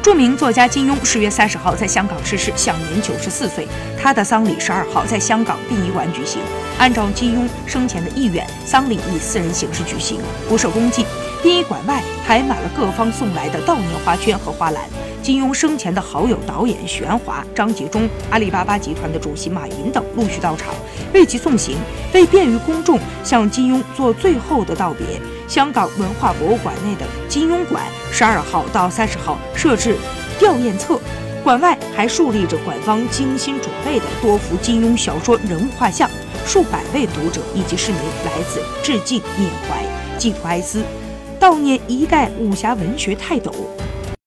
著名作家金庸十月三十号在香港逝世，享年九十四岁。他的丧礼十二号在香港殡仪馆举行。按照金庸生前的意愿，丧礼以私人形式举行，不设公祭。殡仪馆外排满了各方送来的悼念花圈和花篮。金庸生前的好友导演玄华、张纪中、阿里巴巴集团的主席马云等陆续到场为其送行，为便于公众向金庸做最后的道别。香港文化博物馆内的金庸馆，十二号到三十号设置吊唁册，馆外还竖立着馆方精心准备的多幅金庸小说人物画像，数百位读者以及市民来此致敬缅怀、寄托哀思，悼念一代武侠文学泰斗。